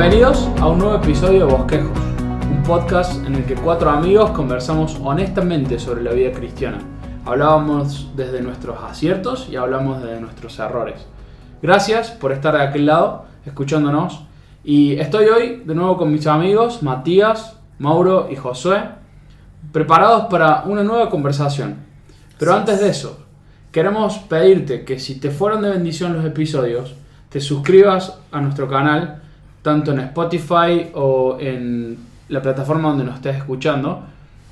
Bienvenidos a un nuevo episodio de Bosquejos, un podcast en el que cuatro amigos conversamos honestamente sobre la vida cristiana. Hablábamos desde nuestros aciertos y hablamos desde nuestros errores. Gracias por estar de aquel lado, escuchándonos. Y estoy hoy de nuevo con mis amigos Matías, Mauro y Josué, preparados para una nueva conversación. Pero antes de eso, queremos pedirte que si te fueron de bendición los episodios, te suscribas a nuestro canal, tanto en Spotify o en la plataforma donde nos estés escuchando,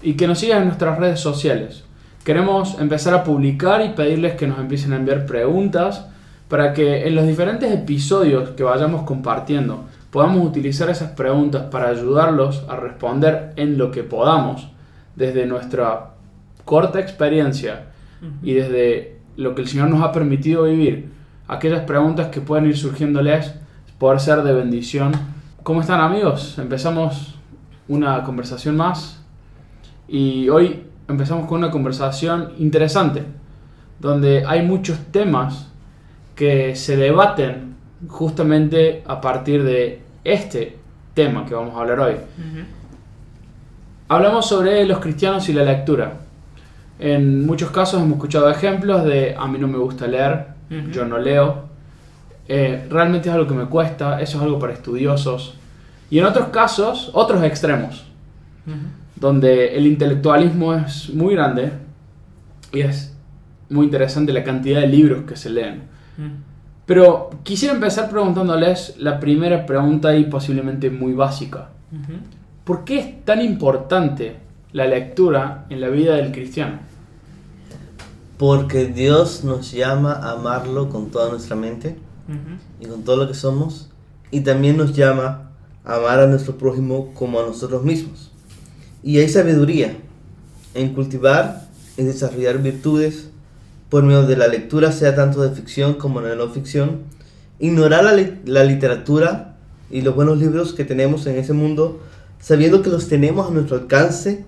y que nos sigas en nuestras redes sociales. Queremos empezar a publicar y pedirles que nos empiecen a enviar preguntas para que en los diferentes episodios que vayamos compartiendo podamos utilizar esas preguntas para ayudarlos a responder en lo que podamos desde nuestra corta experiencia y desde lo que el Señor nos ha permitido vivir, aquellas preguntas que pueden ir surgiéndoles, poder ser de bendición. ¿Cómo están amigos? Empezamos una conversación más y hoy empezamos con una conversación interesante, donde hay muchos temas que se debaten justamente a partir de este tema que vamos a hablar hoy. Hablamos sobre los cristianos y la lectura. En muchos casos hemos escuchado ejemplos de a mí no me gusta leer, yo no leo, eh, realmente es algo que me cuesta, eso es algo para estudiosos. Y en otros casos, otros extremos, donde el intelectualismo es muy grande y es muy interesante la cantidad de libros que se leen. Pero quisiera empezar preguntándoles la primera pregunta y posiblemente muy básica. ¿Por qué es tan importante la lectura en la vida del cristiano? Porque Dios nos llama a amarlo con toda nuestra mente y con todo lo que somos. Y también nos llama a amar a nuestro prójimo como a nosotros mismos. Y hay sabiduría en cultivar y desarrollar virtudes por medio de la lectura, sea tanto de ficción como de no ficción. Ignorar la, la literatura y los buenos libros que tenemos en ese mundo, sabiendo que los tenemos a nuestro alcance,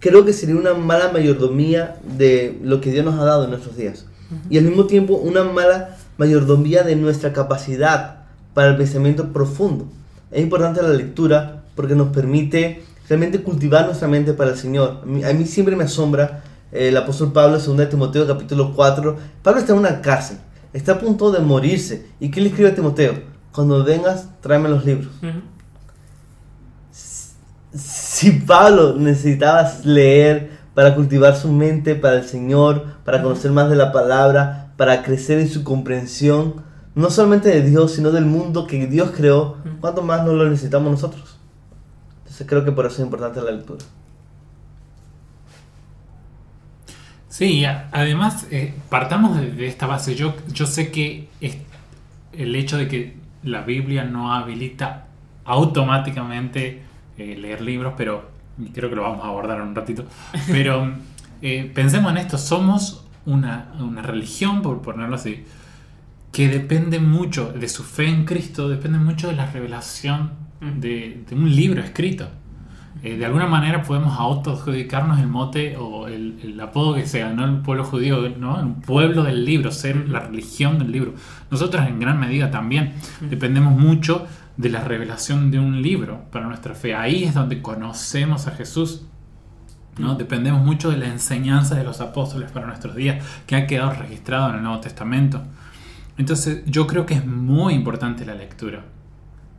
creo que sería una mala mayordomía de lo que Dios nos ha dado en nuestros días. Y al mismo tiempo una mala mayordomía de nuestra capacidad para el pensamiento profundo. Es importante la lectura porque nos permite realmente cultivar nuestra mente para el Señor. A mí, a mí siempre me asombra el apóstol Pablo, 2 Timoteo capítulo 4. Pablo está en una cárcel, está a punto de morirse. ¿Y qué le escribe a Timoteo? Cuando vengas, tráeme los libros. Si Pablo necesitaba leer para cultivar su mente para el Señor, para conocer más de la palabra, para crecer en su comprensión, no solamente de Dios, sino del mundo que Dios creó, ¿cuánto más no lo necesitamos nosotros? Entonces creo que por eso es importante la lectura. Sí, además, eh, partamos de, esta base. Yo, yo sé que es el hecho de que la Biblia no habilita automáticamente eh, leer libros, pero creo que lo vamos a abordar en un ratito. Pero eh, pensemos en esto, somos una, una, religión, por ponerlo así, que depende mucho de su fe en Cristo, depende mucho de la revelación de, de un libro escrito. Eh, de alguna manera podemos autoadjudicarnos el mote o el, el, apodo que se ganó el pueblo judío, ¿no? El pueblo del libro, ser la religión del libro. Nosotros en gran medida también dependemos mucho de la revelación de un libro para nuestra fe. Ahí es donde conocemos a Jesús. ¿No? Dependemos mucho de la enseñanza de los apóstoles para nuestros días, que ha quedado registrado en el Nuevo Testamento. Entonces yo creo que es muy importante la lectura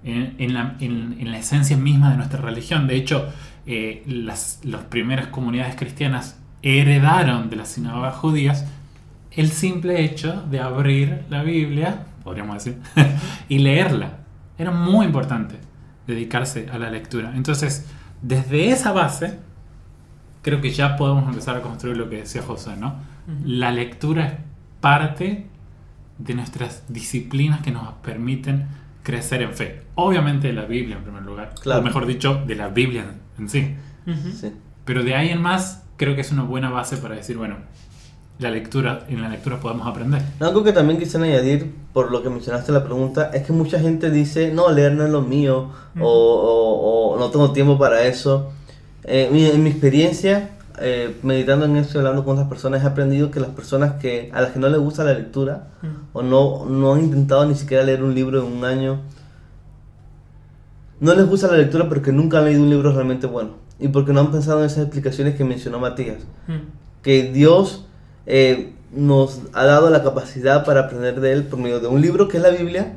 en, la, en, la, esencia misma de nuestra religión. De hecho, eh, las, las primeras comunidades cristianas heredaron de las sinagogas judías el simple hecho de abrir la Biblia, podríamos decir, y leerla. Era muy importante dedicarse a la lectura. Entonces, desde esa base, creo que ya podemos empezar a construir lo que decía José, ¿no? La lectura es parte de nuestras disciplinas que nos permiten crecer en fe. Obviamente de la Biblia en primer lugar, o mejor dicho, de la Biblia en sí. sí. Pero de ahí en más, creo que es una buena base para decir, bueno, la lectura, en la lectura podemos aprender. Algo que también quise añadir, por lo que mencionaste la pregunta, es que mucha gente dice, no, leer no es lo mío, o, o, no tengo tiempo para eso. Eh, en mi experiencia, eh, meditando en esto y hablando con otras personas, he aprendido que las personas que a las que no les gusta la lectura, o no, no han intentado ni siquiera leer un libro en un año, no les gusta la lectura porque nunca han leído un libro realmente bueno y porque no han pensado en esas explicaciones que mencionó Matías. Mm. Que Dios eh, nos ha dado la capacidad para aprender de Él por medio de un libro que es la Biblia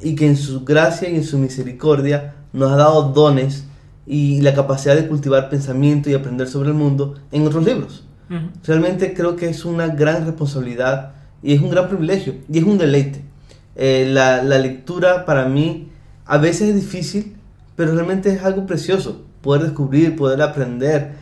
y que en su gracia y en su misericordia nos ha dado dones y la capacidad de cultivar pensamiento y aprender sobre el mundo en otros libros. Realmente creo que es una gran responsabilidad y es un gran privilegio y es un deleite. Eh, la, la lectura para mí a veces es difícil, pero realmente es algo precioso. Poder descubrir, poder aprender.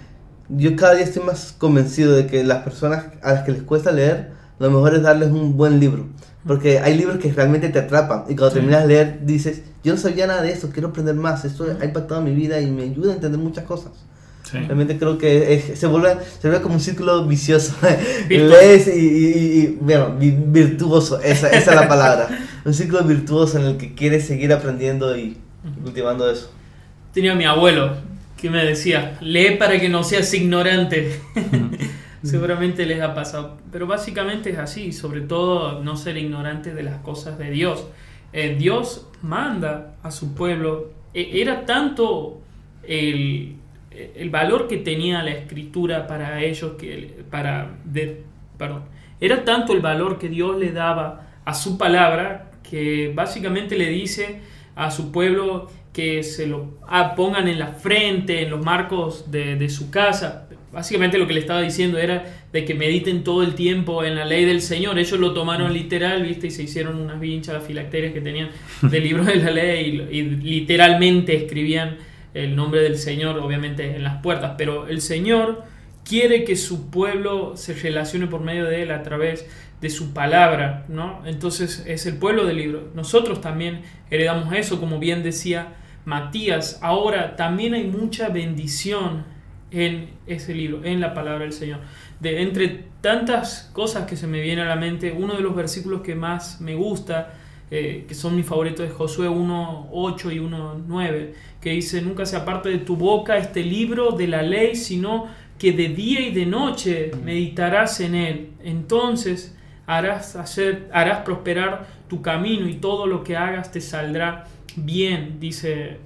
Yo cada día estoy más convencido de que las personas a las que les cuesta leer, lo mejor es darles un buen libro. Porque hay libros que realmente te atrapan y cuando Sí. terminas de leer dices, yo no sabía nada de esto, quiero aprender más, esto ha impactado mi vida y me ayuda a entender muchas cosas. Sí. Realmente creo que es- se, vuelve, se vuelve como un círculo vicioso. Lees y, y- y- y, bueno, vi- virtuoso, esa, esa es la palabra. Un círculo virtuoso en el que quieres seguir aprendiendo y cultivando eso. Tenía mi abuelo que me decía, lee para que no seas ignorante. Seguramente les ha pasado. Pero básicamente es así, sobre todo no ser ignorante de las cosas de Dios. Eh, Dios manda a su pueblo. E- era tanto el, el valor que tenía la escritura para ellos, que para, perdón, era tanto el valor que Dios le daba a su palabra que básicamente le dice a su pueblo que se lo ah, pongan en la frente, en los marcos de, de su casa. Básicamente lo que le estaba diciendo era de que mediten todo el tiempo en la ley del Señor. Ellos lo tomaron literal, ¿viste? Y se hicieron unas vinchas, filacterias que tenían del libro de la ley y, y literalmente escribían el nombre del Señor, obviamente, en las puertas. Pero el Señor quiere que su pueblo se relacione por medio de él a través de su palabra, ¿no? Entonces es el pueblo del libro. Nosotros también heredamos eso, como bien decía Matías. Ahora también hay mucha bendición en ese libro, en la palabra del Señor. De entre tantas cosas que se me viene a la mente, uno de los versículos que más me gusta, eh, que son mis favoritos, es Josué 1.8 y 1.9, que dice, nunca se aparte de tu boca este libro de la ley, sino que de día y de noche meditarás en él. Entonces harás, hacer, harás prosperar tu camino y todo lo que hagas te saldrá bien, dice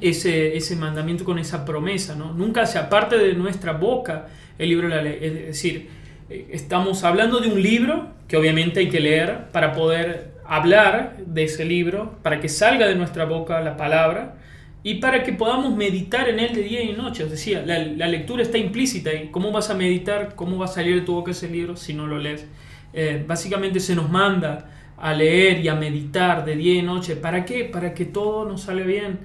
ese, ese mandamiento con esa promesa. ¿no? Nunca se aparte de nuestra boca el libro de la ley. Es decir, eh, estamos hablando de un libro que obviamente hay que leer para poder hablar de ese libro, para que salga de nuestra boca la palabra y para que podamos meditar en él de día y noche. Os decía, la, lectura está implícita y cómo vas a meditar, cómo va a salir de tu boca ese libro si no lo lees. Eh, básicamente se nos manda a leer y a meditar de día y noche. ¿Para qué? Para que todo nos salga bien.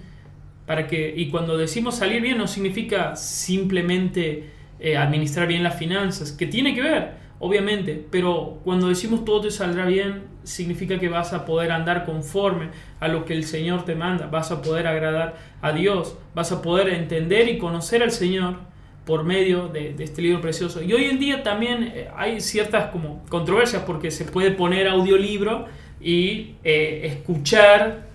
Para que, y cuando decimos salir bien no significa simplemente eh, administrar bien las finanzas, que tiene que ver, obviamente, pero cuando decimos todo te saldrá bien, significa que vas a poder andar conforme a lo que el Señor te manda, vas a poder agradar a Dios, vas a poder entender y conocer al Señor por medio de, este libro precioso. Y hoy en día también eh, hay ciertas como controversias porque se puede poner audiolibro y eh, escuchar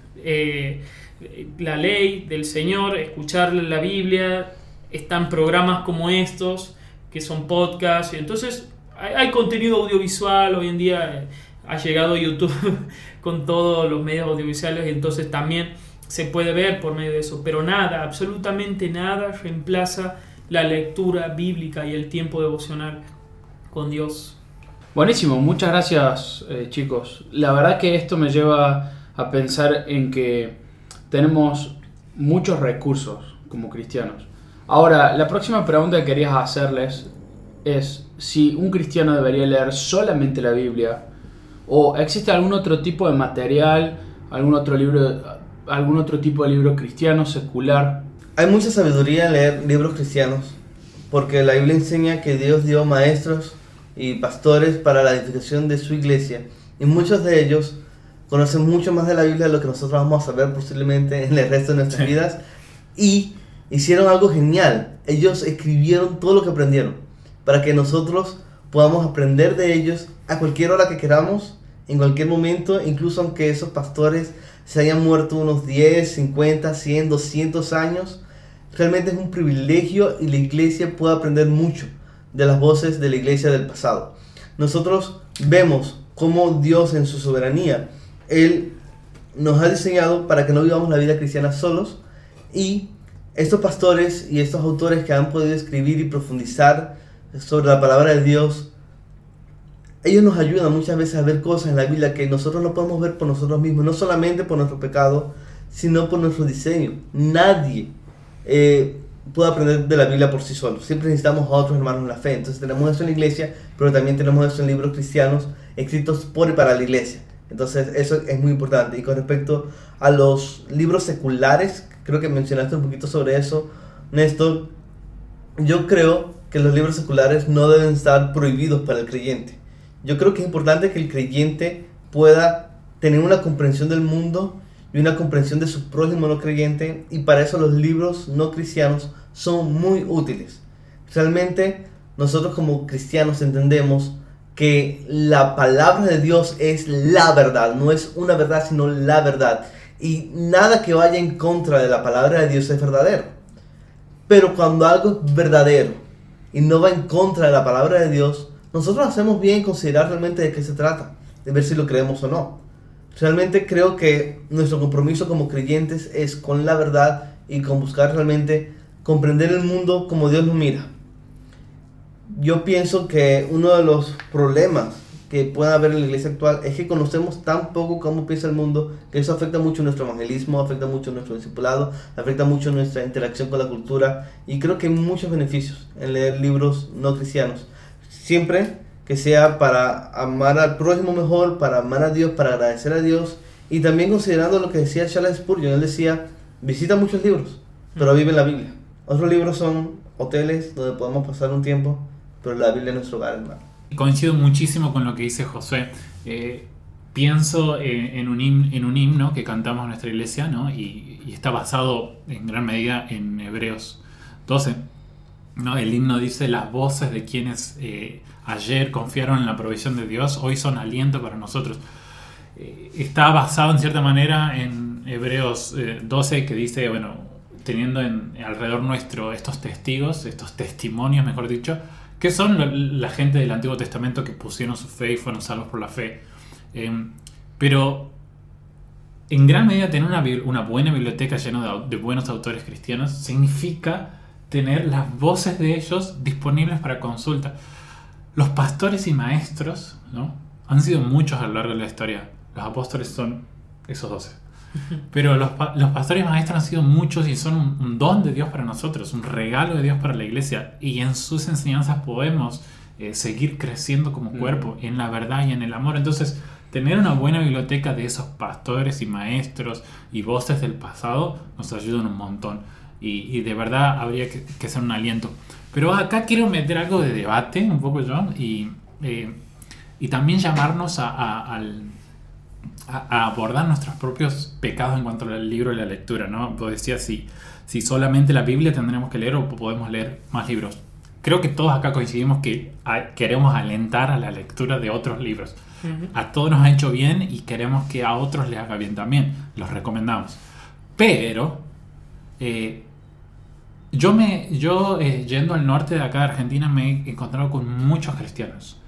la ley del Señor, escuchar la Biblia, están programas como estos que son podcasts, entonces hay, hay contenido audiovisual, hoy en día eh, ha llegado YouTube con todos los medios audiovisuales entonces también se puede ver por medio de eso, pero nada, absolutamente nada reemplaza la lectura bíblica y el tiempo devocional con Dios. Buenísimo, muchas gracias eh, chicos. La verdad que esto me lleva a pensar en que tenemos muchos recursos como cristianos. Ahora, la próxima pregunta que quería hacerles es si un cristiano debería leer solamente la Biblia o existe algún otro tipo de material, algún otro libro, algún otro tipo de libro cristiano secular. Hay mucha sabiduría en leer libros cristianos, porque la Biblia enseña que Dios dio maestros y pastores para la edificación de su iglesia, y muchos de ellos conocen mucho más de la Biblia de lo que nosotros vamos a saber posiblemente en el resto de nuestras Sí. vidas, y hicieron algo genial. Ellos escribieron todo lo que aprendieron, para que nosotros podamos aprender de ellos a cualquier hora que queramos, en cualquier momento, incluso aunque esos pastores se hayan muerto unos 10, 50, 100, 200 años, realmente es un privilegio y la iglesia puede aprender mucho de las voces de la iglesia del pasado. Nosotros vemos cómo Dios en su soberanía, Él nos ha diseñado para que no vivamos la vida cristiana solos y estos pastores y estos autores que han podido escribir y profundizar sobre la palabra de Dios, ellos nos ayudan muchas veces a ver cosas en la Biblia que nosotros no podemos ver por nosotros mismos, no solamente por nuestro pecado, sino por nuestro diseño. Nadie eh, puede aprender de la Biblia por sí solo. Siempre necesitamos a otros hermanos en la fe. Entonces tenemos eso en la iglesia, pero también tenemos eso en libros cristianos escritos por y para la iglesia. Entonces eso es muy importante. Y con respecto a los libros seculares, creo que mencionaste un poquito sobre eso, Néstor, yo creo que los libros seculares no deben estar prohibidos para el creyente. Yo creo que es importante que el creyente pueda tener una comprensión del mundo y una comprensión de su prójimo no creyente y para eso los libros no cristianos son muy útiles. Realmente nosotros como cristianos entendemos que la palabra de Dios es la verdad, no es una verdad sino la verdad y nada que vaya en contra de la palabra de Dios es verdadero. Pero cuando algo es verdadero y no va en contra de la palabra de Dios, nosotros hacemos bien considerar realmente de qué se trata, de ver si lo creemos o no. Realmente creo que nuestro compromiso como creyentes es con la verdad y con buscar realmente comprender el mundo como Dios lo mira. Yo pienso que uno de los problemas que pueda haber en la iglesia actual es que conocemos tan poco cómo piensa el mundo que eso afecta mucho nuestro evangelismo, afecta mucho nuestro discipulado, afecta mucho nuestra interacción con la cultura y creo que hay muchos beneficios en leer libros no cristianos. Siempre que sea para amar al prójimo mejor, para amar a Dios, para agradecer a Dios y también considerando lo que decía Charles Spurgeon, él decía, visita muchos libros, pero vive la Biblia. Otros libros son hoteles donde podemos pasar un tiempo, pero la Biblia es nuestro hogar, hermano. Coincido muchísimo con lo que dice José. Eh, pienso en, un himno, en un himno que cantamos en nuestra iglesia, ¿no? Y, y, está basado en gran medida en Hebreos 12. ¿no? El himno dice, las voces de quienes eh, ayer confiaron en la provisión de Dios, hoy son aliento para nosotros. Eh, está basado en cierta manera en Hebreos 12 que dice, bueno, teniendo en, alrededor nuestro estos testigos, estos testimonios, mejor dicho, que son la, gente del Antiguo Testamento que pusieron su fe y fueron salvos por la fe. Em, pero en gran medida tener una, buena biblioteca llena de, de, buenos autores cristianos significa tener las voces de ellos disponibles para consulta. Los pastores y maestros ¿no? han sido muchos a lo largo de la historia. Los apóstoles son esos doce. Pero los, los, pastores maestros han sido muchos y son un, don de Dios para nosotros, un regalo de Dios para la iglesia. Y en sus enseñanzas podemos eh, seguir creciendo como cuerpo, en la verdad y en el amor. Entonces, tener una buena biblioteca de esos pastores y maestros y voces del pasado nos ayuda un montón. Y, de verdad habría que, que, ser un aliento. Pero acá quiero meter algo de debate, un poco yo, y, eh, y también llamarnos a, al a, abordar nuestros propios pecados en cuanto al libro y la lectura, ¿no? Pues decía si, si solamente la Biblia tendremos que leer o podemos leer más libros. Creo que todos acá coincidimos que queremos alentar a la lectura de otros libros. A todos nos ha hecho bien y queremos que a otros les haga bien también. Los recomendamos. Pero eh, yo, me, yo eh, yendo al norte de acá de Argentina me he encontrado con muchos cristianos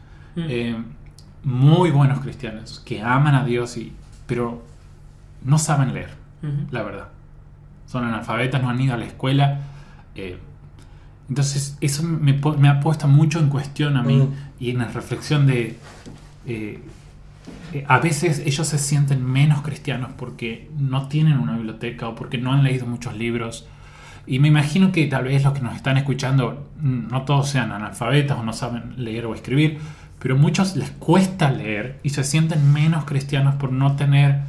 muy buenos cristianos que aman a Dios, y, pero no saben leer, la verdad. Son analfabetas, no han ido a la escuela. Eh, entonces eso me, me, ha puesto mucho en cuestión a mí y en la reflexión de... Eh, eh, a veces ellos se sienten menos cristianos porque no tienen una biblioteca o porque no han leído muchos libros. Y me imagino que tal vez los que nos están escuchando no todos sean analfabetas o no saben leer o escribir, pero a muchos les cuesta leer y se sienten menos cristianos por no tener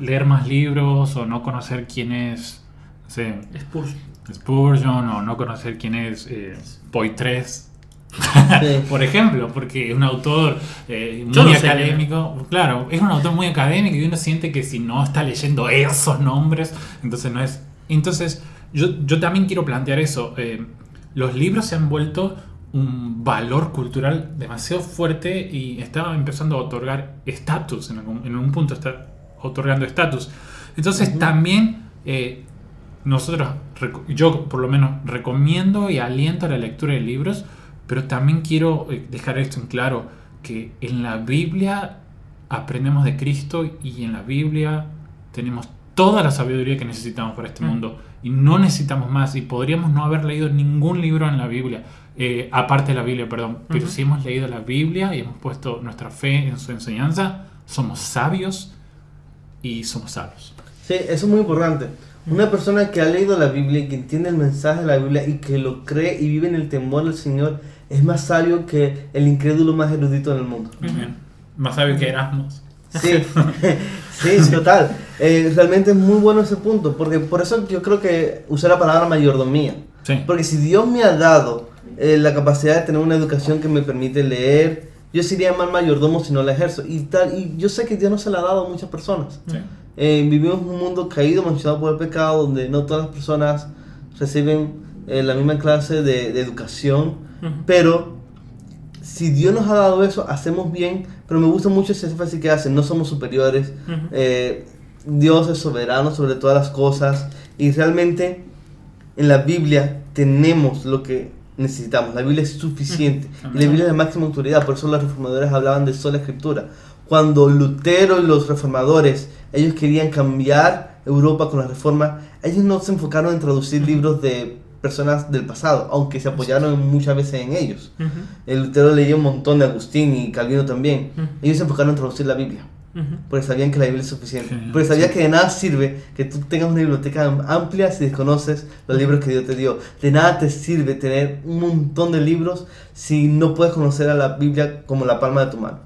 leer más libros o no conocer quién es Spurgeon. Spurgeon o no conocer quién es eh, Poitres por ejemplo, porque es un autor eh, muy académico. claro, es un autor muy académico y uno siente que si no está leyendo esos nombres, entonces no es. Entonces, yo, yo también quiero plantear eso. Eh, los libros se han vuelto un valor cultural demasiado fuerte y estaba empezando a otorgar estatus, en, en, un punto está otorgando estatus. Entonces también eh, nosotros, yo por lo menos recomiendo y aliento a la lectura de libros, pero también quiero eh, dejar esto en claro, que en la Biblia aprendemos de Cristo y en la Biblia tenemos toda la sabiduría que necesitamos para este mundo y no necesitamos más y podríamos no haber leído ningún libro en la Biblia, eh, aparte de la Biblia, perdón, pero si hemos leído la Biblia y hemos puesto nuestra fe en su enseñanza, somos sabios y somos sabios. Sí, eso es muy importante. Una persona que ha leído la Biblia y que entiende el mensaje de la Biblia y que lo cree y vive en el temor del Señor es más sabio que el incrédulo más erudito del mundo. Más sabio que Erasmus. Sí, sí, total. Eh, realmente es muy bueno ese punto, porque por eso yo creo que usé la palabra mayordomía. Porque si Dios me ha dado eh, la capacidad de tener una educación que me permite leer, yo sería mal mayordomo si no la ejerzo. Y, tal, y yo sé que Dios no se la ha dado a muchas personas. Eh, vivimos en un mundo caído, manchado por el pecado, donde no todas las personas reciben la misma clase de, educación, pero si Dios nos ha dado eso, hacemos bien, pero me gusta mucho ese énfasis que hacen, no somos superiores, eh, Dios es soberano sobre todas las cosas y realmente en la Biblia tenemos lo que necesitamos, la Biblia es suficiente y la Biblia es de máxima autoridad, por eso los reformadores hablaban de sola escritura. Cuando Lutero y los reformadores, ellos querían cambiar Europa con la reforma, ellos no se enfocaron en traducir libros de personas del pasado, aunque se apoyaron muchas veces en ellos. El Lutero leía un montón de Agustín y Calvino también. Ellos se enfocaron en traducir la Biblia. Porque sabían que la Biblia es suficiente. porque sabían que de nada sirve que tú tengas una biblioteca amplia si desconoces los libros que Dios te dio. De nada te sirve tener un montón de libros si no puedes conocer a la Biblia como la palma de tu mano.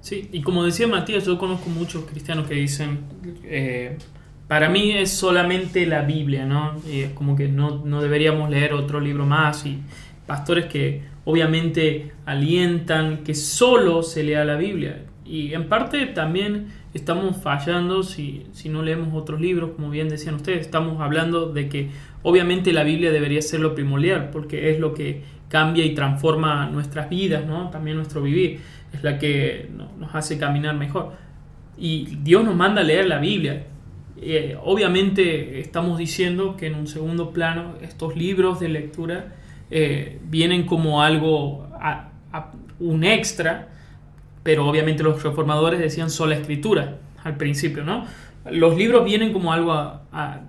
Sí, y como decía Matías, yo conozco muchos cristianos que dicen, eh, para mí es solamente la Biblia, ¿no? Y es como que no, no, deberíamos leer otro libro más y pastores que obviamente alientan que solo se lea la Biblia. Y en parte también estamos fallando si, si no leemos otros libros, como bien decían ustedes, estamos hablando de que obviamente la Biblia debería ser lo primordial, porque es lo que cambia y transforma nuestras vidas, ¿no? También nuestro vivir, es la que nos hace caminar mejor. Y Dios nos manda a leer la Biblia, eh, obviamente estamos diciendo que en un segundo plano estos libros de lectura eh, vienen como algo, un extra, pero obviamente los reformadores decían sola escritura al principio, ¿no? Los libros vienen como algo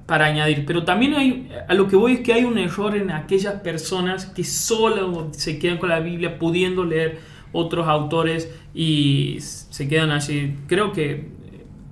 para añadir, pero también hay, a lo que voy es que hay un error en aquellas personas que solo se quedan con la Biblia pudiendo leer otros autores y se quedan allí. Creo que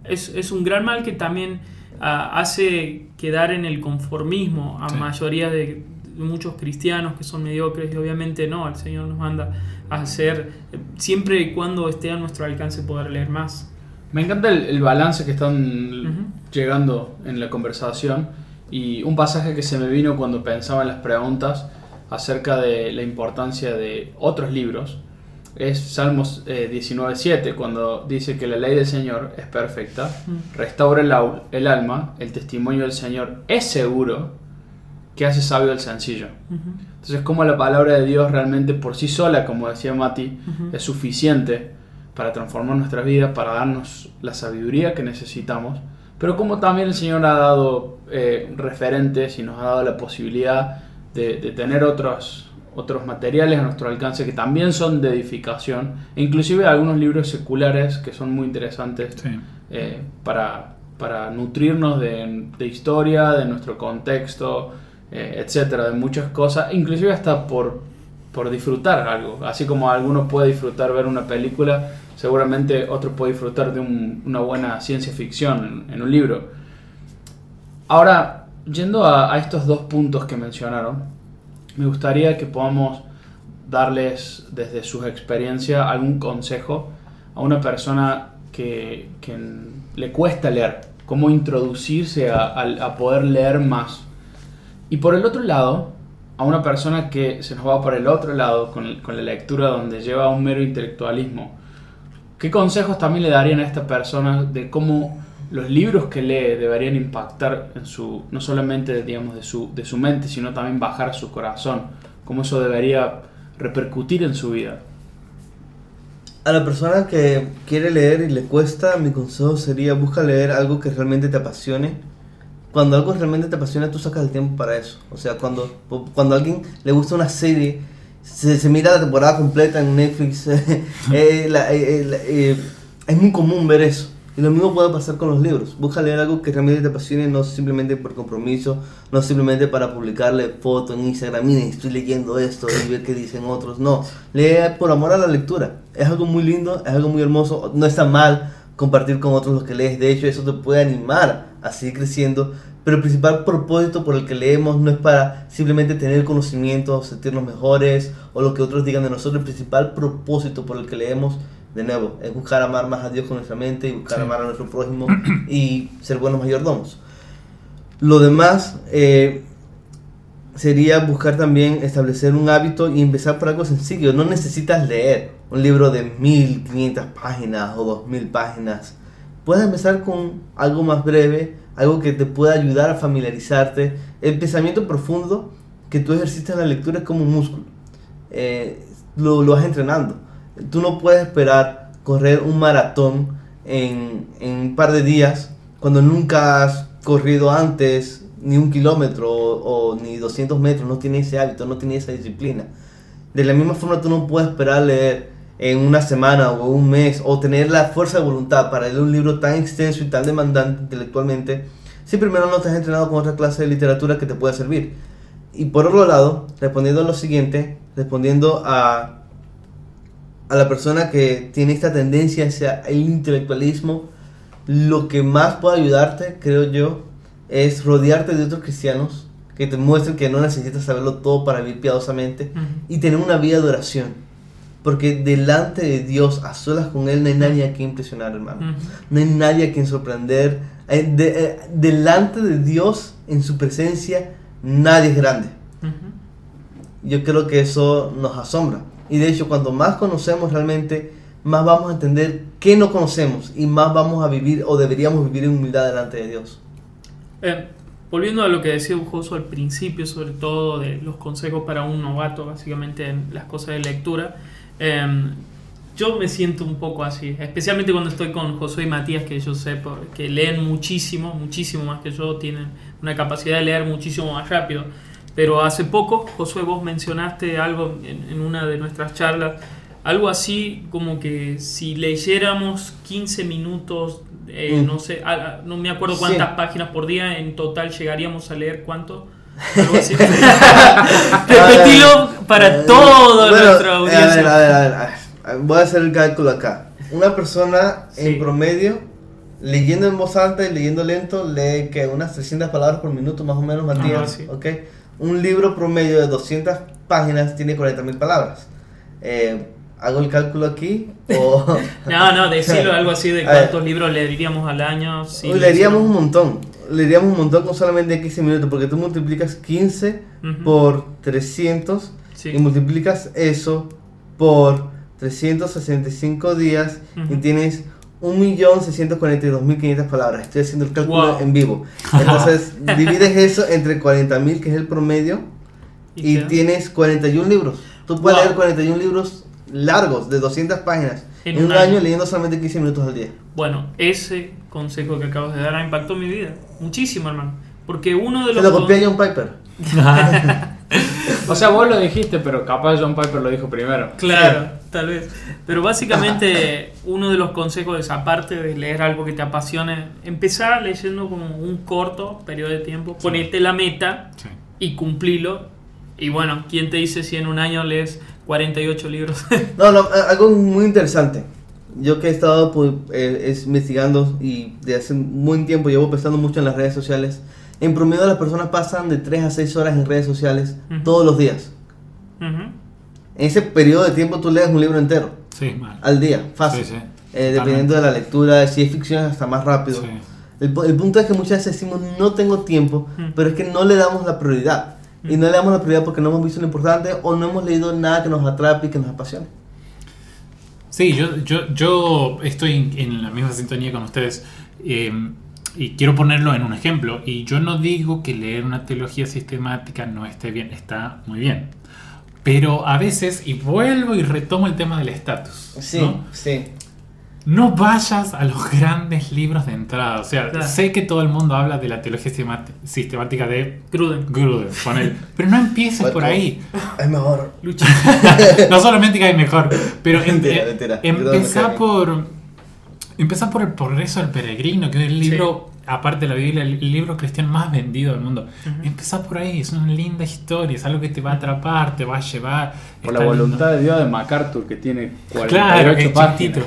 es, un gran mal que también ah, hace quedar en el conformismo a mayoría de, muchos cristianos que son mediocres y obviamente no, el Señor nos manda a hacer siempre y cuando esté a nuestro alcance poder leer más. Me encanta el, balance que están llegando en la conversación y un pasaje que se me vino cuando pensaba en las preguntas acerca de la importancia de otros libros es Salmos 19.7, eh, cuando dice que la ley del Señor es perfecta, restaura el, alma, el testimonio del Señor es seguro, que hace sabio el sencillo. Entonces, como la palabra de Dios realmente por sí sola, como decía Mati, es suficiente para transformar nuestra vida, para darnos la sabiduría que necesitamos, pero como también el Señor ha dado eh, referentes y nos ha dado la posibilidad de, de tener otros otros materiales a nuestro alcance que también son de edificación, e inclusive algunos libros seculares que son muy interesantes eh, para, para, nutrirnos de, de, historia, de nuestro contexto, eh, etcétera, de muchas cosas, inclusive hasta por, por disfrutar algo, así como alguno puede disfrutar ver una película, seguramente otro puede disfrutar de una buena ciencia ficción en, un libro. Ahora, yendo a, a estos dos puntos que mencionaron, me gustaría que podamos darles desde su experiencia algún consejo a una persona que, le cuesta leer, cómo introducirse a, poder leer más. Y por el otro lado, a una persona que se nos va por el otro lado con, la lectura donde lleva un mero intelectualismo, ¿qué consejos también le darían a esta persona de cómo los libros que lee deberían impactar en su, no solamente digamos, de, su, de su mente, sino también bajar a su corazón, cómo eso debería repercutir en su vida. A la persona que quiere leer y le cuesta, mi consejo sería busca leer algo que realmente te apasione. Cuando algo realmente te apasiona, tú sacas el tiempo para eso. O sea, cuando, cuando a alguien le gusta una serie, se, mira la temporada completa en Netflix. Eh, eh, eh, es muy común ver eso Y lo mismo puede pasar con los libros. Busca leer algo que realmente te apasione, no simplemente por compromiso, no simplemente para publicarle foto en Instagram, miren, estoy leyendo esto y ver qué dicen otros. No, lee por amor a la lectura. Es algo muy lindo, es algo muy hermoso, no está mal compartir con otros lo que lees. De hecho, eso te puede animar a seguir creciendo. Pero el principal propósito por el que leemos no es para simplemente tener conocimiento, sentirnos mejores o lo que otros digan de nosotros. El principal propósito por el que leemos de nuevo, es buscar amar más a Dios con nuestra mente y buscar amar a nuestro prójimo y ser buenos mayordomos. Lo demás eh, sería buscar también establecer un hábito y empezar por algo sencillo. No necesitas leer un libro de 1500 páginas o 2000 páginas. Puedes empezar con algo más breve, algo que te pueda ayudar a familiarizarte. El pensamiento profundo que tú ejercitas en la lectura es como un músculo. Eh, lo, lo vas entrenando Tú no puedes esperar correr un maratón en, un par de días cuando nunca has corrido antes ni un kilómetro o, ni 200 metros, no tienes ese hábito, no tienes esa disciplina. De la misma forma tú no puedes esperar leer en una semana o un mes o tener la fuerza de voluntad para leer un libro tan extenso y tan demandante intelectualmente si primero no te has entrenado con otra clase de literatura que te pueda servir. Y por otro lado, respondiendo a lo siguiente, respondiendo a a la persona que tiene esta tendencia hacia el intelectualismo, lo que más puede ayudarte, creo yo, es rodearte de otros cristianos que te muestren que no necesitas saberlo todo para vivir piadosamente y tener una vida de oración. Porque delante de Dios, a solas con Él, no hay nadie a quien impresionar, hermano. No hay nadie a quien sorprender. Eh, eh, delante de Dios, en su presencia, nadie es grande. Yo creo que eso nos asombra. Y de hecho, cuanto más conocemos realmente, más vamos a entender qué no conocemos y más vamos a vivir o deberíamos vivir en humildad delante de Dios. Eh, volviendo a lo que decía Ujoso al principio, sobre todo de los consejos para un novato, básicamente en las cosas de lectura, em, yo me siento un poco así, especialmente cuando estoy con Josué y Matías, que yo sé que leen muchísimo, muchísimo más que yo, tienen una capacidad de leer muchísimo más rápido. Pero hace poco, Josué, vos mencionaste algo en, una de nuestras charlas, algo así como que si leyéramos 15 minutos, eh, mm. no sé, no me acuerdo cuántas páginas por día, en total llegaríamos a leer cuánto. Repetilo para eh, toda nuestra audiencia. A ver, a ver, a ver, Voy a hacer el cálculo acá. Una persona en promedio, leyendo en voz alta y leyendo lento, lee que unas 300 palabras por minuto, más o menos, Matías. Ah, ¿ok? un libro promedio de 200 páginas tiene 40.000 palabras. Eh, ¿Hago el cálculo aquí? O... no, no, decirlo algo así de cuántos libros leeríamos al año. Si leeríamos un montón. Leeríamos un montón con solamente 15 minutos, porque tú multiplicas 15 por 300 y multiplicas eso por 365 días y tienes 1.642.500 palabras. Estoy haciendo el cálculo en vivo. Entonces, divides eso entre 40.000, que es el promedio, y, tienes 41 libros. Tú puedes leer 41 libros largos, de 200 páginas, en, un, año. leyendo solamente 15 minutos al día. Bueno, ese consejo que acabas de dar ha impactado mi vida. Muchísimo, hermano. Porque uno de los... Se lo copié a John Piper. o sea, vos lo dijiste, pero capaz John Piper lo dijo primero. Claro, tal vez. Pero básicamente uno de los consejos es, aparte de leer algo que te apasione, empezar leyendo como un corto periodo de tiempo, ponete la meta y cumplilo. Y bueno, ¿quién te dice si en un año lees 48 libros? no, no, algo muy interesante. Yo que he estado pues, eh, investigando y de hace buen tiempo llevo pensando mucho en las redes sociales en promedio las personas pasan de 3 a 6 horas en redes sociales todos los días. En ese periodo de tiempo tú lees un libro entero. Sí, Al día, fácil. Eh, dependiendo de la lectura, si es ficción hasta más rápido. El, punto es que muchas veces decimos no tengo tiempo, pero es que no le damos la prioridad. Y no le damos la prioridad porque no hemos visto lo importante o no hemos leído nada que nos atrape y que nos apasione. Sí, yo, yo, yo estoy en la misma sintonía con ustedes. Eh, y quiero ponerlo en un ejemplo, y yo no digo que leer una teología sistemática no esté bien, está muy bien. Pero a veces, y vuelvo y retomo el tema del estatus. Sí, sí. No vayas a los grandes libros de entrada. O sea, sé que todo el mundo habla de la teología sistemática de Gruden. Gruden pero no empieces por ahí. Es mejor. no solamente que hay mejor, pero em, em, empezá por Empezá por el progreso del peregrino, que es el libro, aparte de la Biblia, el libro cristiano más vendido del mundo. Ujú. Empezá por ahí, es una linda historia, es algo que te va a atrapar, te va a llevar. Por la lindo. voluntad de Dios de MacArthur, que tiene 48 Claro, es páginas.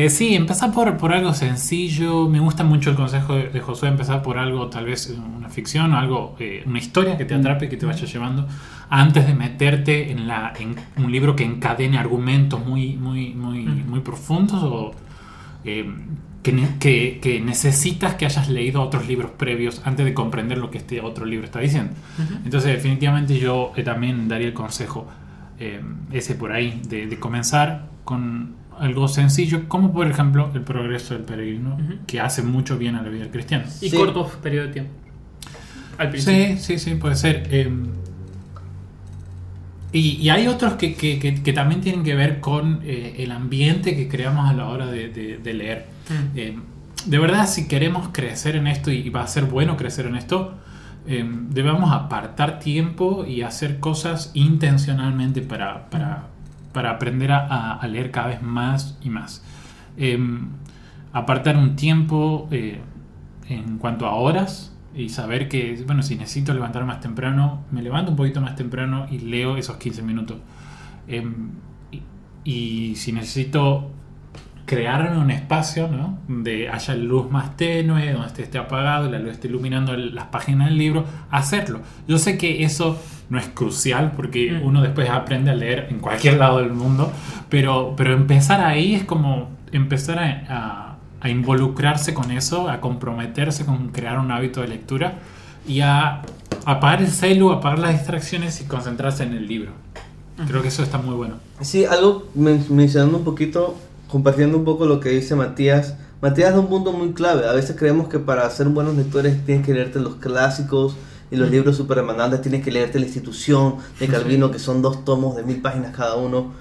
Eh, sí, empezar por, por algo sencillo. Me gusta mucho el consejo de, de Josué, empezar por algo, tal vez eh, una ficción o algo, eh, una historia que te atrape, que te vaya llevando, antes de meterte en, la, en un libro que encadene argumentos muy, muy, muy, muy profundos o eh, que, que- que necesitas que hayas leído otros libros previos antes de comprender lo que este otro libro está diciendo. Entonces, definitivamente yo también daría el consejo ese por ahí, de, de comenzar con algo sencillo, como por ejemplo el progreso del peregrino, que hace mucho bien a la vida cristiana. Y Sí. cortos periodos de tiempo. Al principio. Sí, sí, sí, puede ser. eh, y, y hay otros que, que- que- que también tienen que ver con eh, el ambiente que creamos a la hora de, de- de leer. Mm. Eh, de verdad, si queremos crecer en esto y va a ser bueno crecer en esto, eh, debemos apartar tiempo y hacer cosas intencionalmente para, para, para aprender a, leer cada vez más y más. Eh, apartar un tiempo eh, en cuanto a horas y saber que, bueno, si necesito levantarme más temprano, me levanto un poquito más temprano y leo esos 15 minutos. Y, y si necesito crearme un espacio ¿no? donde haya luz más tenue, donde esté, esté apagado, la luz esté iluminando el- las páginas del libro, hacerlo. Yo sé que eso no es crucial porque Mm. uno después aprende a leer en cualquier lado del mundo, pero, pero empezar ahí es como empezar a, a- a involucrarse con eso, a comprometerse con crear un hábito de lectura y a apagar el celu, apagar las distracciones y concentrarse en el libro. Creo que eso está muy bueno. Sí, algo men- mencionando un poquito, compartiendo un poco lo que dice Matías. Matías da un punto muy clave. A veces creemos que para ser buenos lectores tienes que leerte los clásicos y los libros super demandantes, tienes que leerte la institución de Calvino, que son dos tomos de mil páginas cada uno.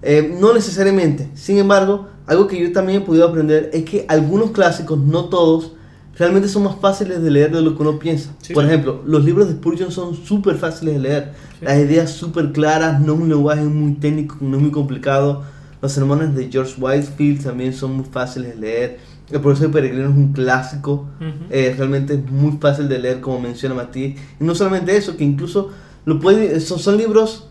Eh, no necesariamente. Sin embargo, algo que yo también he podido aprender es que algunos clásicos, no todos, realmente son más fáciles de leer de lo que uno piensa. Sí. Por ejemplo, los libros de Spurgeon son súper fáciles de leer. Sí. Las ideas súper claras, no es un lenguaje muy técnico, no es muy complicado. Los sermones de George Whitefield también son muy fáciles de leer. El profesor de Peregrino es un clásico. Eh, realmente es muy fácil de leer, como menciona Matías. Y no solamente eso, que incluso lo puede, son, son libros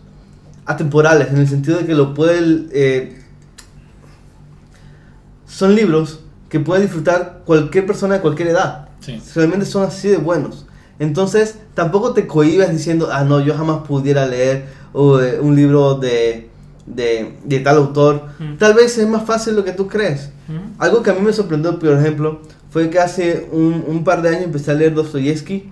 atemporales, en el sentido de que lo puede... eh, son libros que puede disfrutar cualquier persona de cualquier edad. Sí. Realmente son así de buenos. Entonces, tampoco te cohibas diciendo, ah, no, yo jamás pudiera leer eh, un libro de, de, de tal autor. Mm. Tal vez es más fácil lo que tú crees. Algo que a mí me sorprendió, por ejemplo, fue que hace un, un par de años empecé a leer Dostoyevsky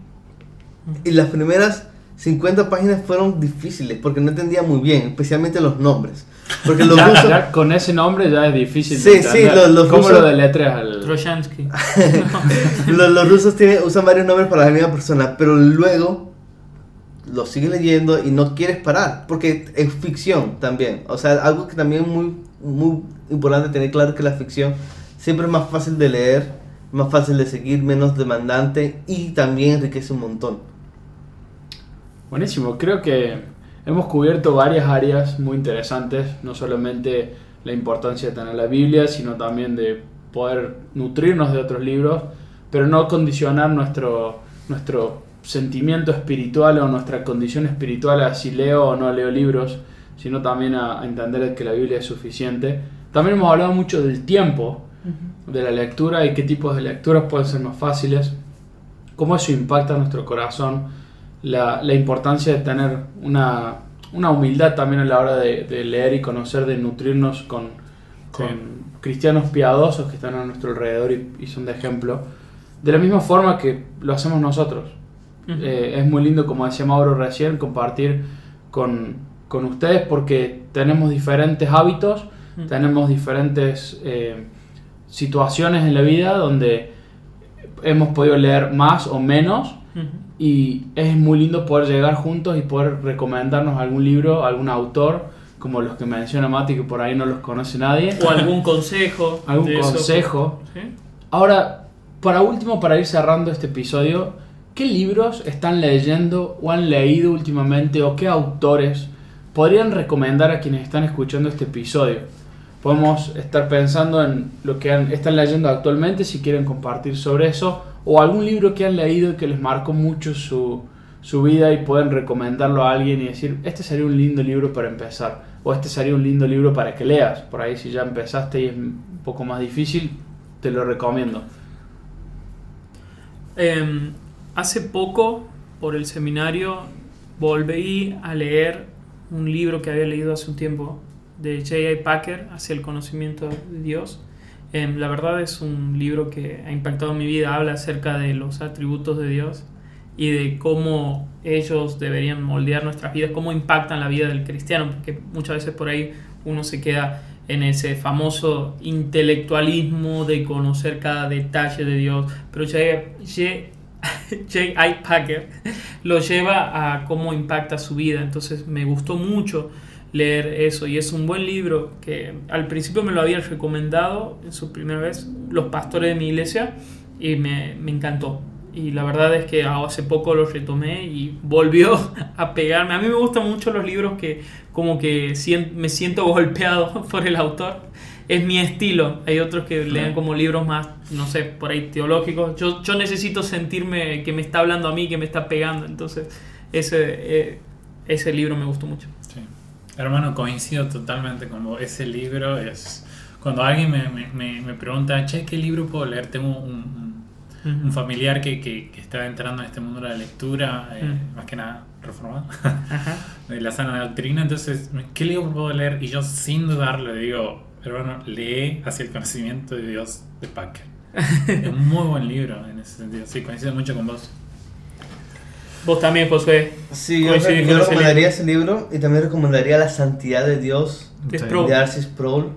y las primeras 50 páginas fueron difíciles porque no entendía muy bien, especialmente los nombres. Porque los Ya, rusos... ya con ese nombre ya es difícil. Sí, de sí, los- los ¿Cómo rusos- lo deletreas al.? Los, los rusos tienen, usan varios nombres para la misma persona, pero luego lo sigues leyendo y no quieres parar, porque es ficción también. O sea, algo que también es muy, muy importante tener claro que la ficción siempre es más fácil de leer, más fácil de seguir, menos demandante y también enriquece un montón. Buenísimo, creo que hemos cubierto varias áreas muy interesantes, no solamente la importancia de tener la Biblia, sino también de poder nutrirnos de otros libros, pero no condicionar nuestro, nuestro sentimiento espiritual o nuestra condición espiritual a si leo o no leo libros, sino también a, a entender que la Biblia es suficiente. También hemos hablado mucho del tiempo de la lectura y qué tipos de lecturas pueden ser más fáciles, cómo eso impacta nuestro corazón, la, la importancia de tener una, una humildad también a la hora de, de leer y conocer, de nutrirnos con, con Sí. cristianos piadosos que están a nuestro alrededor y, y son de ejemplo, de la misma forma que lo hacemos nosotros. Eh, es muy lindo, como decía Mauro recién, compartir con, con ustedes porque tenemos diferentes hábitos, tenemos diferentes eh, situaciones en la vida donde hemos podido leer más o menos y es muy lindo poder llegar juntos y poder recomendarnos algún libro, algún autor, como los que menciona Mati, que por ahí no los conoce nadie, O algún consejo. algún consejo. ¿Sí? Ahora, para último, para ir cerrando este episodio, ¿qué libros están leyendo o han leído últimamente o qué autores podrían recomendar a quienes están escuchando este episodio? podemos estar pensando en lo que están leyendo actualmente, si quieren compartir sobre eso, o algún libro que han leído y que les marcó mucho su, su vida y pueden recomendarlo a alguien y decir, este sería un lindo libro para empezar, o este sería un lindo libro para que leas. Por ahí si ya empezaste y es un poco más difícil, te lo recomiendo. Em, hace poco, por el seminario, volví a leer un libro que había leído hace un tiempo de J.I. Packer, Hacia el conocimiento de Dios. Em, la verdad es un libro que ha impactado mi vida, habla acerca de los atributos de Dios y de cómo ellos deberían moldear nuestras vidas, cómo impactan la vida del cristiano, porque muchas veces por ahí uno se queda en ese famoso intelectualismo de conocer cada detalle de Dios, pero J.I. Packer lo lleva a cómo impacta su vida, entonces me gustó mucho leer eso y es un buen libro que al principio me lo habían recomendado en su primera vez los pastores de mi iglesia y me, me encantó y la verdad es que hace poco lo retomé y volvió a pegarme. A mí me gustan mucho los libros que como que me siento golpeado por el autor. Es mi estilo. Hay otros que leen como libros más, no sé, por ahí teológicos. Yo, yo necesito sentirme que me está hablando a mí, que me está pegando. Entonces, ese, eh, ese libro me gustó mucho. Sí. Hermano, coincido totalmente con vos. Ese libro es... Cuando alguien me, me- me- pregunta, che, ¿qué libro puedo leer? Tengo un, un- un familiar que, que- que está entrando en este mundo de la lectura, eh, Mm. más que nada reformado, de la sana doctrina. Entonces, ¿qué libro puedo leer? Y yo, sin dudar, le digo, hermano, lee Hacia el conocimiento de Dios de Packer. es un muy buen libro en ese sentido. Sí, coincido mucho con vos. Vos también, Josué. Sí, yo, yo con ese recomendaría libro. ese libro y también recomendaría La Santidad de Dios De de Arcis Sproul.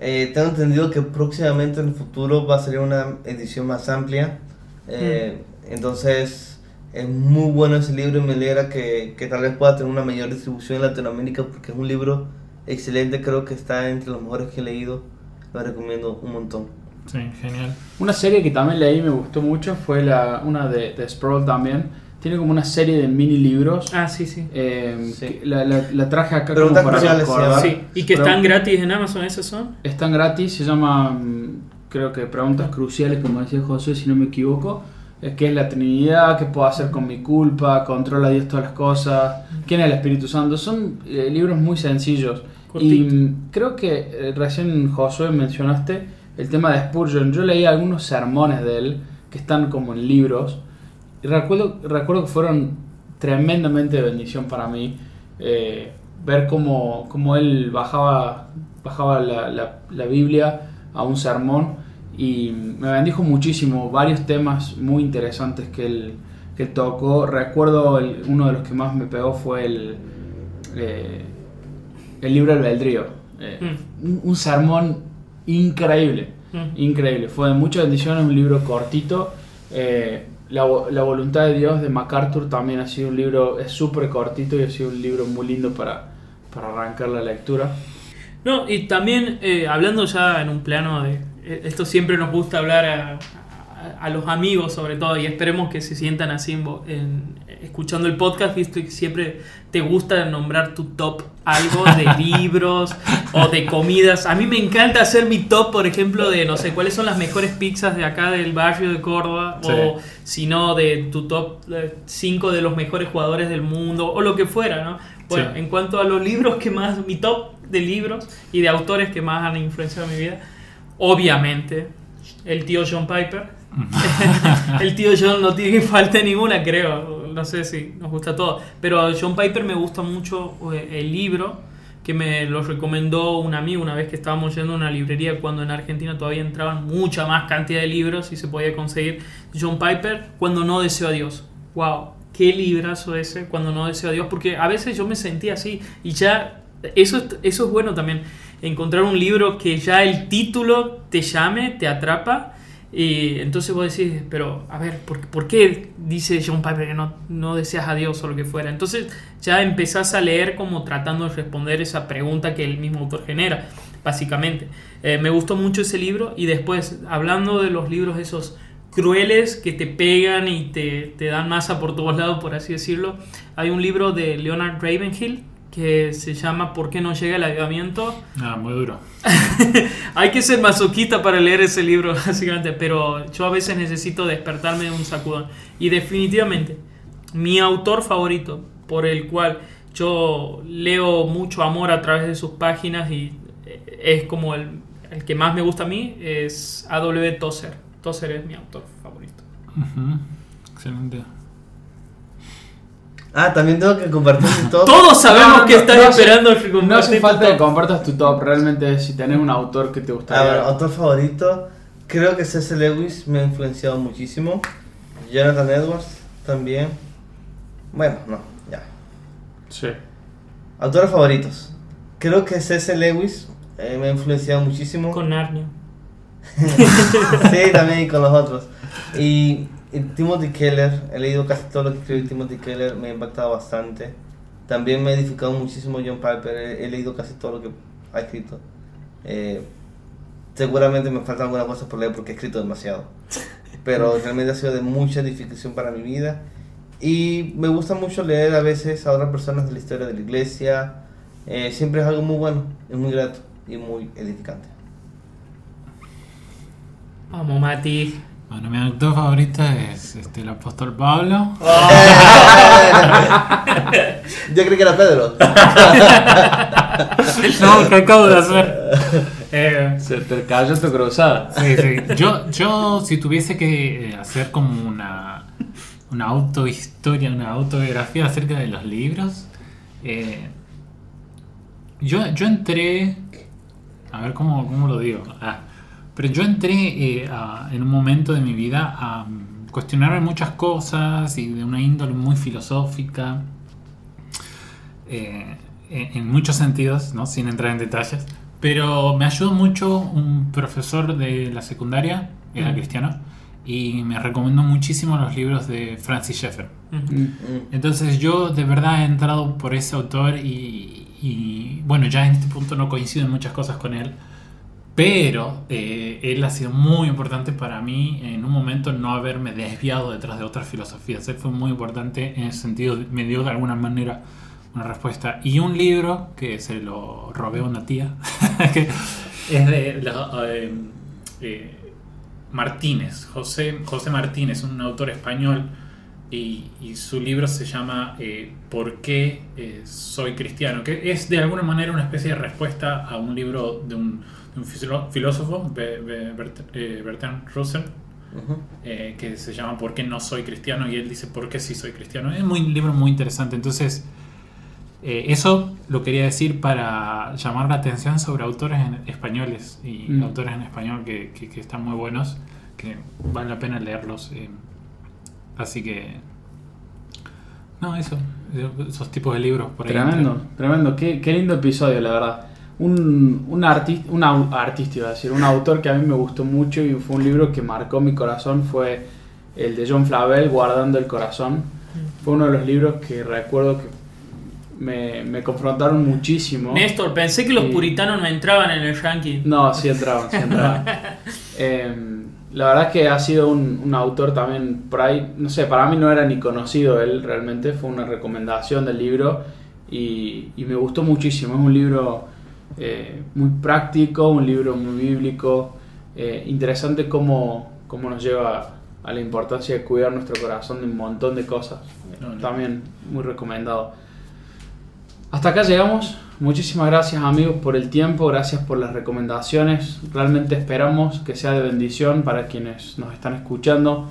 Eh, tengo entendido que próximamente en el futuro va a salir una edición más amplia. Eh, Entonces es muy bueno ese libro y me alegra que, que tal vez pueda tener una mayor distribución en Latinoamérica porque es un libro excelente, creo que está entre los mejores que he leído. Lo recomiendo un montón. Sí, genial. Una serie que también leí y me gustó mucho fue la, una de, de Sproul también. Tiene como una serie de mini libros. Ah, sí, sí. Eh, Sí. que la, la- la traje acá Preguntas como para recordar. Sí, y que Pero están gratis en Amazon, ¿esos son? Están gratis, se llama, mm, creo que preguntas cruciales, como decía José, si no me equivoco. Es que es la Trinidad, qué puedo hacer con mi culpa, controla Dios todas las cosas, quién es el Espíritu Santo. Son eh, libros muy sencillos. Y mm, creo que eh, recién Josué mencionaste el tema de Spurgeon. Yo leí algunos sermones de él que están como en libros. Y recuerdo, recuerdo que fueron tremendamente de bendición para mí. eh, ver cómo, cómo él bajaba, bajaba la, la- Biblia a un sermón. Y me bendijo muchísimo. Varios temas muy interesantes que él, que tocó. Recuerdo uno de los que más me pegó fue el, eh, el libro albedrío. Eh, Mm. un, sermón increíble. Mm. Increíble, fue de muchas bendiciones, un libro cortito. Eh, la, la voluntad de Dios de MacArthur también ha sido un libro, es súper cortito y ha sido un libro muy lindo para, para arrancar la lectura. No, y también eh, hablando ya en un plano de. eh, Esto siempre nos gusta hablar a, a- a los amigos, sobre todo, y esperemos que se sientan así en, escuchando el podcast, visto que siempre te gusta nombrar tu top algo de libros o de comidas. A mí me encanta hacer mi top, por ejemplo, de no sé cuáles son las mejores pizzas de acá del barrio de Córdoba, Sí. o si no, de tu top 5 de los mejores jugadores del mundo, o lo que fuera, ¿no? Bueno, Sí. en cuanto a los libros que más, mi top de libros y de autores que más han influenciado mi vida, obviamente, el tío John Piper. el tío John no tiene falta ninguna, creo. No sé si nos gusta a todos. Pero a John Piper me gusta mucho eh, el libro que me lo recomendó un amigo una vez que estábamos yendo a una librería cuando en Argentina todavía entraban mucha más cantidad de libros y se podía conseguir. John Piper, Cuando no deseo a Dios. ¡Wow! Qué librazo ese, Cuando no deseo a Dios. Porque a veces yo me sentía así y ya. Eso, es- eso es bueno también. Encontrar un libro que ya el título te llame, te atrapa. Y entonces vos decís, pero a ver, ¿por, por qué dice John Piper que no, no deseas a Dios o lo que fuera? Entonces ya empezás a leer como tratando de responder esa pregunta que el mismo autor genera, básicamente. Eh, me gustó mucho ese libro y después, hablando de los libros esos crueles que te pegan y te, te dan masa por todos lados, por así decirlo, hay un libro de Leonard Ravenhill que se llama ¿Por qué no llega el avivamiento? Ah, muy duro. Hay que ser masoquista para leer ese libro, básicamente, pero yo a veces necesito despertarme de un sacudón. Y definitivamente, mi autor favorito, por el cual yo leo mucho amor a través de sus páginas y es como el, el que más me gusta a mí, es A.W. Tozer. Tozer es mi autor favorito. Ujú. Excelente. Ah, también tengo que compartir mi top. Todos sabemos No, no, que no, estás esperando el No hace compartir falta que compartas tu top, realmente si tenés un autor que te A ver, gustaría. otro favorito. Creo que C.S. Lewis me ha influenciado muchísimo. Jonathan Edwards también. Bueno, no, ya. Sí. Autores favoritos. Creo que C.S. Lewis eh, me ha influenciado muchísimo. Con Narnia. sí, también y con los otros. Y Timothy Keller, he leído casi todo lo que escribió Timothy Keller, me ha impactado bastante. También me ha edificado muchísimo John Piper, he, he leído casi todo lo que ha escrito. Eh, seguramente me faltan algunas cosas por leer porque he escrito demasiado. Pero realmente ha sido de mucha edificación para mi vida. Y me gusta mucho leer a veces a otras personas de la historia de la iglesia. Eh, siempre es algo muy bueno, es muy grato y muy edificante. Vamos, Mati. Bueno, mi autor favorito es este, el apóstol Pablo. Yo creí que era Pedro. No, que acabo de hacer. Eh, Se te cayó tu cruzada. sí, sí. Yo, yo, si tuviese que eh, hacer como una, una autohistoria, una autobiografía acerca de los libros, eh, yo, yo entré. A ver cómo, cómo lo digo. Ah, pero yo entré eh, a- en un momento de mi vida a mm, cuestionarme muchas cosas y de una índole muy filosófica. eh, en, en muchos sentidos, ¿no? sin entrar en detalles. Pero me ayudó mucho un profesor de la secundaria, era Mm. cristiano, y me recomendó muchísimo los libros de Francis Schaeffer. Ujú. Mm. Entonces yo de verdad he entrado por ese autor y, y, bueno, ya en este punto no coincido en muchas cosas con él, pero eh, él ha sido muy importante para mí en un momento no haberme desviado detrás de otras filosofías. Él fue muy importante en ese sentido, me dio de alguna manera una respuesta. Y un libro que se lo robé a una tía, que es de eh, eh, Martínez, José, José Martínez, un autor español, y, su libro se llama ¿Por qué soy cristiano? Que es de alguna manera una especie de respuesta a un libro de un, un filósofo, eh, Bertrand Russell, Ujú. eh, que se llama ¿Por qué no soy cristiano? Y él dice ¿Por qué sí soy cristiano? Es muy- un libro muy interesante. Entonces, eh, eso lo quería decir para llamar la atención sobre autores en- españoles y Mm. autores en español que, que- que están muy buenos, que vale la pena leerlos. eh. Así que... No, eso, esos tipos de libros por ahí. Tremendo, tremendo. Qué, qué lindo episodio, la verdad. Un, un, artista, un au- artista, iba a decir, un autor que a mí me gustó mucho y fue un libro que marcó mi corazón fue el de John Flavel, Guardando el Corazón. Fue uno de los libros que recuerdo que me, me confrontaron muchísimo. Néstor, pensé que los Sí. puritanos no entraban en el ranking. No, sí entraban, sí entraban. Em, la verdad que ha sido un, un autor también, por ahí, no sé, para mí no era ni conocido él realmente, fue una recomendación del libro y, y me gustó muchísimo. Es un libro eh, muy práctico, un libro muy bíblico, eh, interesante cómo, cómo nos lleva a la importancia de cuidar nuestro corazón de un montón de cosas. No, no. También muy recomendado. Hasta acá llegamos. Muchísimas gracias amigos por el tiempo, gracias por las recomendaciones. Realmente esperamos que sea de bendición para quienes nos están escuchando.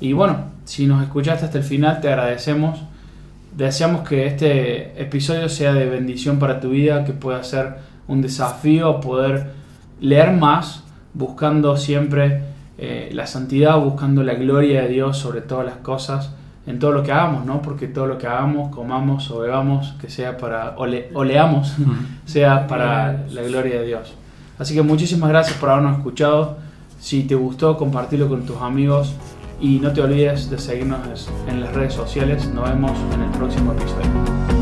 Y bueno, si nos escuchaste hasta el final, te agradecemos. Deseamos que este episodio sea de bendición para tu vida, que pueda ser un desafío poder leer más, buscando siempre eh, la santidad, buscando la gloria de Dios sobre todas las cosas en todo lo que hagamos, ¿no? Porque todo lo que hagamos, comamos o bebamos, que sea para, o, le- o leamos, sea para la gloria de Dios. Así que muchísimas gracias por habernos escuchado. Si te gustó, compartirlo con tus amigos y no te olvides de seguirnos en las redes sociales. Nos vemos en el próximo episodio.